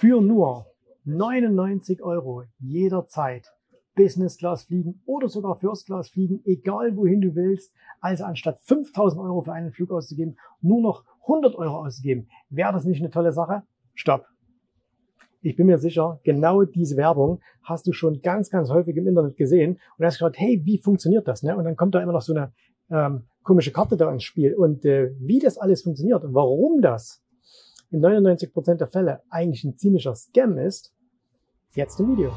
für nur 99 Euro jederzeit Business Class fliegen oder sogar First Class fliegen, egal wohin du willst. Also anstatt 5000 Euro für einen Flug auszugeben, nur noch 100 Euro auszugeben. Wäre das nicht eine tolle Sache? Stopp. Ich bin mir sicher, genau diese Werbung hast du schon ganz, ganz häufig im Internet gesehen und hast gedacht, hey, wie funktioniert das? Ne? Und dann kommt da immer noch so eine ähm, komische Karte da ins Spiel. Und äh, wie das alles funktioniert und warum das in 99 Prozent der Fälle eigentlich ein ziemlicher Scam ist, jetzt im Video.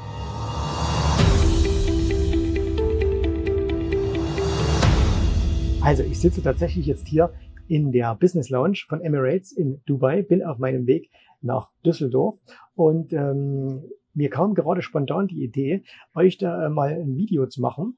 Also ich sitze tatsächlich jetzt hier in der Business Lounge von Emirates in Dubai, bin auf meinem Weg nach Düsseldorf und ähm, mir kam gerade spontan die Idee, euch da äh, mal ein Video zu machen,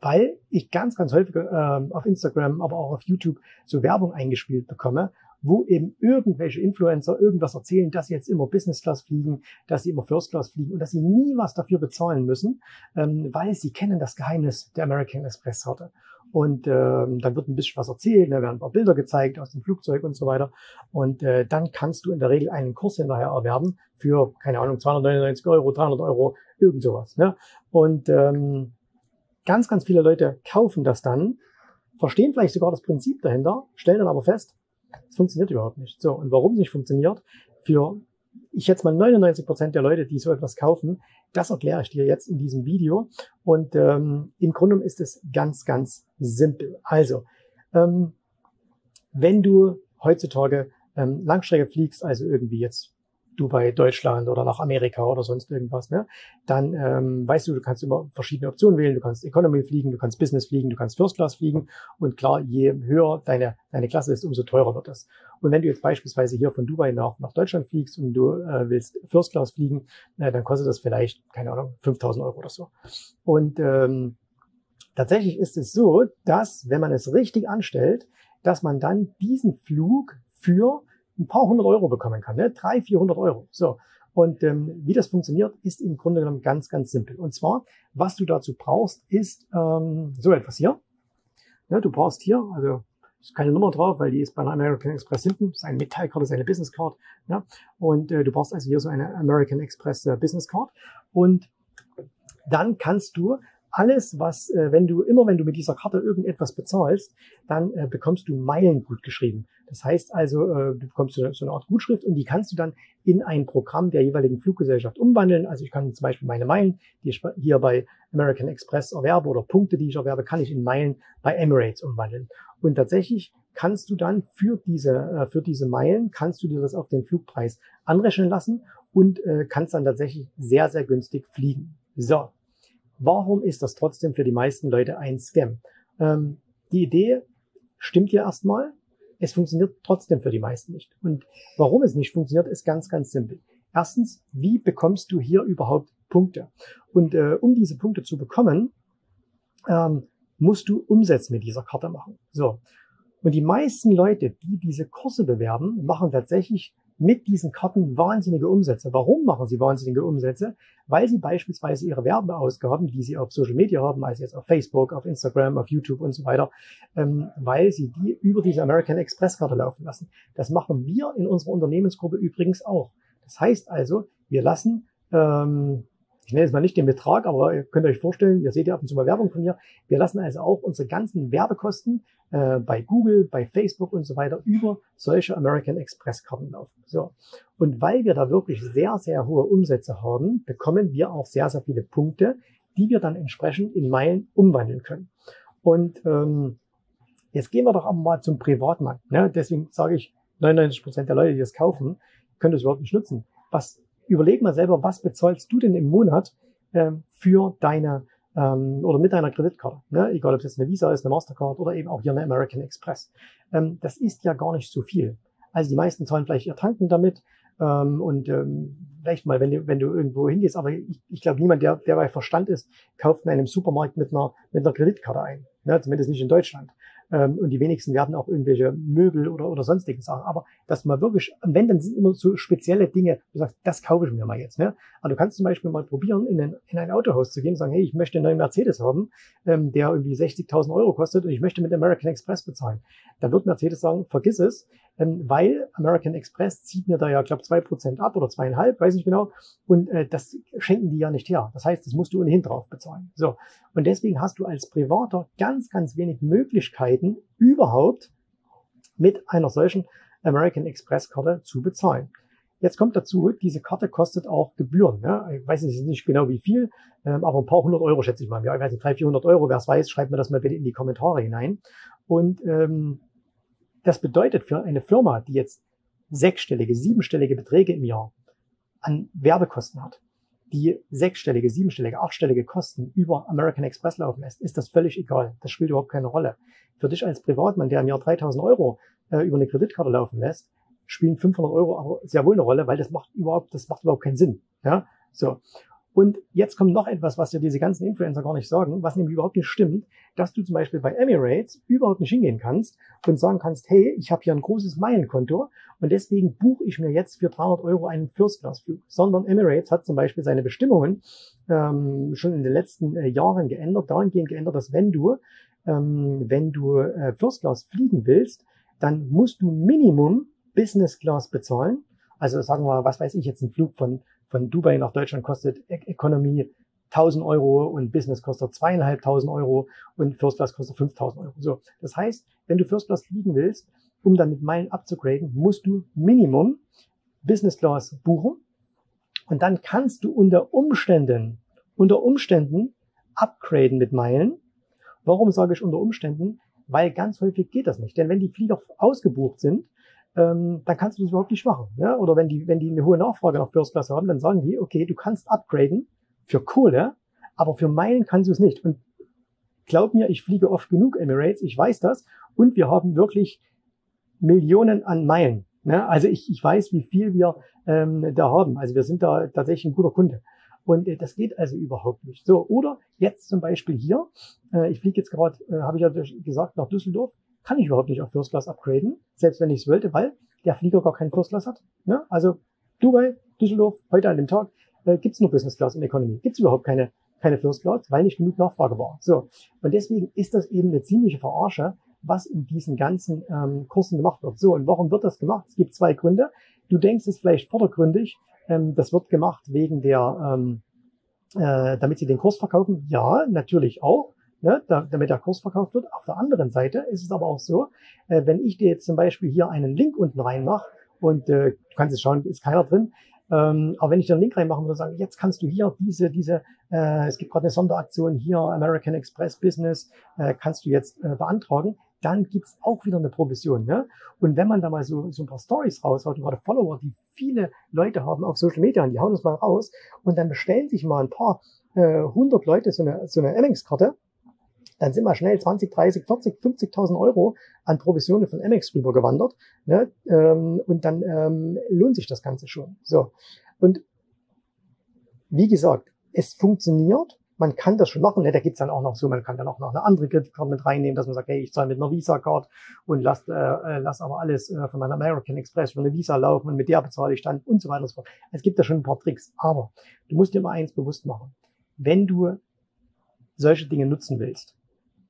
weil ich ganz, ganz häufig äh, auf Instagram, aber auch auf YouTube so Werbung eingespielt bekomme, wo eben irgendwelche Influencer irgendwas erzählen, dass sie jetzt immer Business Class fliegen, dass sie immer First Class fliegen und dass sie nie was dafür bezahlen müssen, ähm, weil sie kennen das Geheimnis der American Express Karte. Und ähm, dann wird ein bisschen was erzählt, da werden ein paar Bilder gezeigt aus dem Flugzeug und so weiter. Und äh, dann kannst du in der Regel einen Kurs hinterher erwerben für, keine Ahnung, 299 Euro, 300 Euro, irgend sowas. Ne? Und ähm, ganz, ganz viele Leute kaufen das dann, verstehen vielleicht sogar das Prinzip dahinter, stellen dann aber fest, es funktioniert überhaupt nicht. So, und warum es nicht funktioniert, für ich jetzt mal 99 Prozent der Leute, die so etwas kaufen, das erkläre ich dir jetzt in diesem Video. Und ähm, im Grunde ist es ganz, ganz simpel. Also, ähm, wenn du heutzutage ähm, Langstrecke fliegst, also irgendwie jetzt Dubai, Deutschland oder nach Amerika oder sonst irgendwas, ne, dann ähm, weißt du, du kannst immer verschiedene Optionen wählen. Du kannst Economy fliegen, du kannst Business fliegen, du kannst First Class fliegen und klar, je höher deine, deine Klasse ist, umso teurer wird das. Und wenn du jetzt beispielsweise hier von Dubai nach, nach Deutschland fliegst und du äh, willst First Class fliegen, äh, dann kostet das vielleicht, keine Ahnung, 5000 Euro oder so. Und ähm, tatsächlich ist es so, dass, wenn man es richtig anstellt, dass man dann diesen Flug für ein paar hundert Euro bekommen kann, ne? drei, vierhundert Euro. So. Und ähm, wie das funktioniert, ist im Grunde genommen ganz, ganz simpel. Und zwar, was du dazu brauchst, ist ähm, so etwas hier. Ne, du brauchst hier, also ist keine Nummer drauf, weil die ist bei einer American Express hinten. Das ist eine Metallkarte, ist eine Business Card. Ja? Und äh, du brauchst also hier so eine American Express äh, Business Card. Und dann kannst du alles, was, äh, wenn du, immer wenn du mit dieser Karte irgendetwas bezahlst, dann äh, bekommst du Meilen gut geschrieben. Das heißt also, äh, du bekommst so eine Art Gutschrift und die kannst du dann in ein Programm der jeweiligen Fluggesellschaft umwandeln. Also ich kann zum Beispiel meine Meilen, die ich hier bei American Express erwerbe oder Punkte, die ich erwerbe, kann ich in Meilen bei Emirates umwandeln. Und tatsächlich kannst du dann für diese, äh, für diese Meilen, kannst du dir das auf den Flugpreis anrechnen lassen und äh, kannst dann tatsächlich sehr, sehr günstig fliegen. So, Warum ist das trotzdem für die meisten Leute ein Scam? Ähm, die Idee stimmt ja erstmal. Es funktioniert trotzdem für die meisten nicht. Und warum es nicht funktioniert, ist ganz, ganz simpel. Erstens, wie bekommst du hier überhaupt Punkte? Und äh, um diese Punkte zu bekommen, ähm, musst du Umsätze mit dieser Karte machen. So. Und die meisten Leute, die diese Kurse bewerben, machen tatsächlich mit diesen Karten wahnsinnige Umsätze. Warum machen sie wahnsinnige Umsätze? Weil sie beispielsweise ihre Werbeausgaben, die sie auf Social Media haben, also jetzt auf Facebook, auf Instagram, auf YouTube und so weiter, ähm, weil sie die über diese American Express Karte laufen lassen. Das machen wir in unserer Unternehmensgruppe übrigens auch. Das heißt also, wir lassen ähm, ich nenne jetzt mal nicht den Betrag, aber ihr könnt euch vorstellen, ihr seht ja ab und zu mal Werbung von mir. Wir lassen also auch unsere ganzen Werbekosten äh, bei Google, bei Facebook und so weiter über solche American Express Karten laufen. So. Und weil wir da wirklich sehr, sehr hohe Umsätze haben, bekommen wir auch sehr, sehr viele Punkte, die wir dann entsprechend in Meilen umwandeln können. Und ähm, jetzt gehen wir doch aber mal zum Privatmarkt. Ne? Deswegen sage ich, 99 Prozent der Leute, die das kaufen, können das überhaupt nicht nutzen. Was überleg mal selber, was bezahlst du denn im Monat äh, für deine ähm, oder mit deiner Kreditkarte, ne? egal ob es jetzt eine Visa ist, eine Mastercard oder eben auch hier eine American Express. Ähm, das ist ja gar nicht so viel. Also die meisten zahlen vielleicht ihr Tanken damit ähm, und ähm, vielleicht mal, wenn du, wenn du irgendwo hingehst, aber ich, ich glaube, niemand, der, der bei Verstand ist, kauft in einem Supermarkt mit einer, mit einer Kreditkarte ein. Ne? Zumindest nicht in Deutschland. Ähm, und die wenigsten werden auch irgendwelche Möbel oder, oder sonstige Sachen. Aber dass man wirklich, wenn, dann sind immer so spezielle Dinge, du sagst, das kaufe ich mir mal jetzt. Ne? Aber du kannst zum Beispiel mal probieren, in ein, in ein Autohaus zu gehen und sagen, hey, ich möchte einen neuen Mercedes haben, ähm, der irgendwie 60.000 Euro kostet und ich möchte mit American Express bezahlen. Dann wird Mercedes sagen, vergiss es, ähm, weil American Express zieht mir da ja, glaube zwei Prozent ab oder zweieinhalb, weiß nicht genau. Und äh, das schenken die ja nicht her. Das heißt, das musst du ohnehin drauf bezahlen. So. Und deswegen hast du als Privater ganz, ganz wenig Möglichkeiten, überhaupt mit einer solchen American Express Karte zu bezahlen. Jetzt kommt dazu, diese Karte kostet auch Gebühren. Ja? Ich weiß nicht genau wie viel, ähm, aber ein paar hundert Euro schätze ich mal. Ja, ich weiß nicht, 300, 400 Euro. Wer es weiß, schreibt mir das mal bitte in die Kommentare hinein. Und ähm, das bedeutet für eine Firma, die jetzt sechsstellige, siebenstellige Beträge im Jahr an Werbekosten hat, die sechsstellige, siebenstellige, achtstellige Kosten über American Express laufen lässt, ist das völlig egal. Das spielt überhaupt keine Rolle. Für dich als Privatmann, der im Jahr 3000 Euro äh, über eine Kreditkarte laufen lässt, spielen 500 Euro aber sehr wohl eine Rolle, weil das macht überhaupt, das macht überhaupt keinen Sinn. Ja, so. Und jetzt kommt noch etwas, was dir diese ganzen Influencer gar nicht sagen, was nämlich überhaupt nicht stimmt, dass du zum Beispiel bei Emirates überhaupt nicht hingehen kannst und sagen kannst, hey, ich habe hier ein großes Meilenkonto und deswegen buche ich mir jetzt für 300 Euro einen First-Class-Flug. Sondern Emirates hat zum Beispiel seine Bestimmungen ähm, schon in den letzten äh, Jahren geändert, dahingehend geändert, dass wenn du, ähm, wenn du äh, First-Class fliegen willst, dann musst du Minimum Business Class bezahlen. Also sagen wir, was weiß ich, jetzt ein Flug von, von Dubai nach Deutschland kostet e Economy 1000 Euro und Business kostet zweieinhalbtausend Euro und First Class kostet 5000 Euro. So. Das heißt, wenn du First Class fliegen willst, um dann mit Meilen abzugraden, musst du Minimum Business Class buchen. Und dann kannst du unter Umständen, unter Umständen upgraden mit Meilen. Warum sage ich unter Umständen? Weil ganz häufig geht das nicht. Denn wenn die Flieger ausgebucht sind, ähm, dann kannst du das überhaupt nicht machen. Ja? Oder wenn die, wenn die eine hohe Nachfrage nach First Class haben, dann sagen die, okay, du kannst upgraden für Kohle, aber für Meilen kannst du es nicht. Und glaub mir, ich fliege oft genug Emirates, ich weiß das. Und wir haben wirklich Millionen an Meilen. Ne? Also ich, ich weiß, wie viel wir ähm, da haben. Also wir sind da tatsächlich ein guter Kunde. Und äh, das geht also überhaupt nicht. So, oder jetzt zum Beispiel hier, äh, ich fliege jetzt gerade, äh, habe ich ja gesagt, nach Düsseldorf kann ich überhaupt nicht auf First Class upgraden, selbst wenn ich es wollte, weil der Flieger gar keinen First Class hat. Ne? Also Dubai, Düsseldorf, heute an dem Tag äh, gibt es nur Business Class und Economy. Gibt es überhaupt keine, keine First Class, weil nicht genug Nachfrage war. So. Und deswegen ist das eben eine ziemliche Verarsche, was in diesen ganzen ähm, Kursen gemacht wird. So, und warum wird das gemacht? Es gibt zwei Gründe. Du denkst es vielleicht vordergründig, ähm, das wird gemacht wegen der, ähm, äh, damit sie den Kurs verkaufen. Ja, natürlich auch ne, da, damit der Kurs verkauft wird. Auf der anderen Seite ist es aber auch so, äh, wenn ich dir jetzt zum Beispiel hier einen Link unten reinmache und äh, du kannst jetzt schauen, ist keiner drin, ähm, aber wenn ich dir einen Link reinmache und sagen, jetzt kannst du hier diese, diese, äh, es gibt gerade eine Sonderaktion hier, American Express Business, äh, kannst du jetzt äh, beantragen, dann gibt's auch wieder eine Provision. Ne? Und wenn man da mal so, so ein paar Stories raushaut, gerade Follower, die viele Leute haben auf Social Media, und die hauen das mal raus und dann bestellen sich mal ein paar äh, hundert Leute so eine, so eine Amex-Karte dann sind wir schnell 20, 30, 40, 50.000 Euro an Provisionen von Amex rübergewandert. Ne? Ähm, und dann ähm, lohnt sich das Ganze schon. So. Und wie gesagt, es funktioniert. Man kann das schon machen. Ne? Da gibt's dann auch noch so, man kann dann auch noch eine andere Kreditkarte mit reinnehmen, dass man sagt, hey, ich zahle mit einer Visa-Card und lass, äh, äh, lass aber alles äh, von meiner American Express über eine Visa laufen und mit der bezahle ich dann und so weiter und so fort. Es gibt da schon ein paar Tricks. Aber du musst dir mal eins bewusst machen. Wenn du solche Dinge nutzen willst,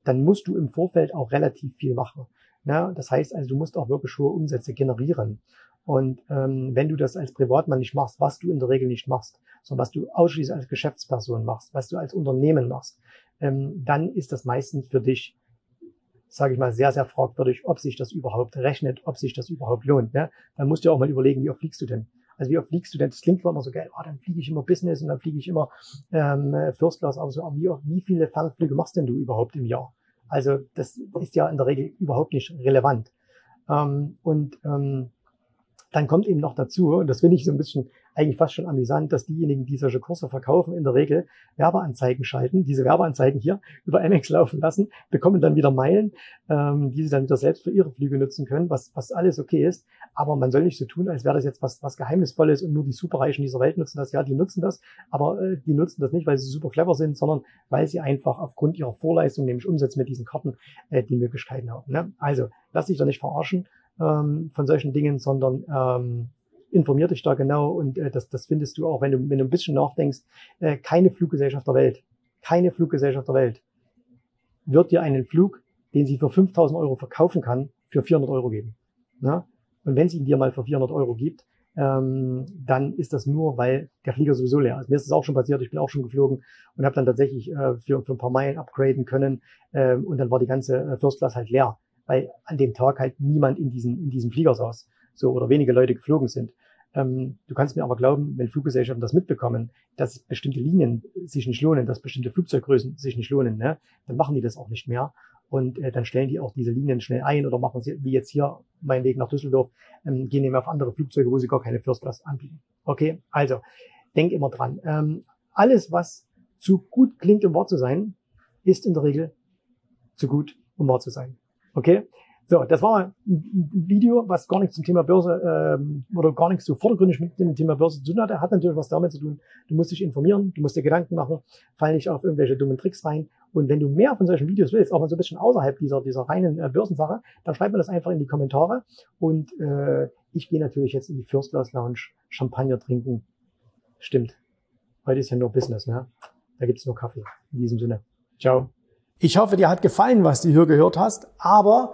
dann musst du im Vorfeld auch relativ viel machen. Ja, das heißt also, du musst auch wirklich hohe Umsätze generieren. Und ähm, wenn du das als Privatmann nicht machst, was du in der Regel nicht machst, sondern was du ausschließlich als Geschäftsperson machst, was du als Unternehmen machst, ähm, dann ist das meistens für dich, sage ich mal, sehr, sehr fragwürdig, ob sich das überhaupt rechnet, ob sich das überhaupt lohnt. Ne? Dann musst du auch mal überlegen, wie oft fliegst du denn? Also wie oft fliegst du denn? Das klingt immer so geil, oh, dann fliege ich immer Business und dann fliege ich immer ähm, First Class, aber so, aber wie, wie viele Fernflüge machst denn du überhaupt im Jahr? Also das ist ja in der Regel überhaupt nicht relevant. Ähm, und ähm, dann kommt eben noch dazu, und das finde ich so ein bisschen eigentlich fast schon amüsant, dass diejenigen, die solche Kurse verkaufen, in der Regel Werbeanzeigen schalten, diese Werbeanzeigen hier über MX laufen lassen, bekommen dann wieder Meilen, ähm, die sie dann wieder selbst für ihre Flüge nutzen können, was, was alles okay ist. Aber man soll nicht so tun, als wäre das jetzt was, was Geheimnisvolles und nur die Superreichen dieser Welt nutzen das. Ja, die nutzen das, aber äh, die nutzen das nicht, weil sie super clever sind, sondern weil sie einfach aufgrund ihrer Vorleistung, nämlich Umsätze mit diesen Karten, äh, die Möglichkeiten haben. Ne? Also, lass dich da nicht verarschen ähm, von solchen Dingen, sondern ähm, informier dich da genau und äh, das, das findest du auch, wenn du, wenn du ein bisschen nachdenkst, äh, keine Fluggesellschaft der Welt, keine Fluggesellschaft der Welt wird dir einen Flug, den sie für 5000 Euro verkaufen kann, für 400 Euro geben. Ja? Und wenn es ihn dir mal für 400 Euro gibt, ähm, dann ist das nur, weil der Flieger sowieso leer ist. Mir ist das auch schon passiert, ich bin auch schon geflogen und habe dann tatsächlich äh, für, für ein paar Meilen upgraden können äh, und dann war die ganze äh, First Class halt leer, weil an dem Tag halt niemand in diesem, in diesem Flieger saß so oder wenige Leute geflogen sind. Ähm, du kannst mir aber glauben, wenn Fluggesellschaften das mitbekommen, dass bestimmte Linien sich nicht lohnen, dass bestimmte Flugzeuggrößen sich nicht lohnen, ne, dann machen die das auch nicht mehr. Und äh, dann stellen die auch diese Linien schnell ein oder machen sie, wie jetzt hier mein Weg nach Düsseldorf, ähm, gehen eben auf andere Flugzeuge, wo sie gar keine First Class anbieten. Okay, also denk immer dran. Ähm, alles, was zu gut klingt, um wahr zu sein, ist in der Regel zu gut, um wahr zu sein. Okay? So, das war ein Video, was gar nichts zum Thema Börse ähm, oder gar nichts so vordergründig mit dem Thema Börse zu tun hatte. Hat natürlich was damit zu tun. Du musst dich informieren, du musst dir Gedanken machen, fall nicht auf irgendwelche dummen Tricks rein. Und wenn du mehr von solchen Videos willst, auch mal so ein bisschen außerhalb dieser, dieser reinen äh, Börsensache, dann schreib mir das einfach in die Kommentare. Und äh, ich gehe natürlich jetzt in die First Class Lounge Champagner trinken. Stimmt. Heute ist ja nur Business, ne? Da gibt's nur Kaffee. In diesem Sinne. Ciao. Ich hoffe, dir hat gefallen, was du hier gehört hast, aber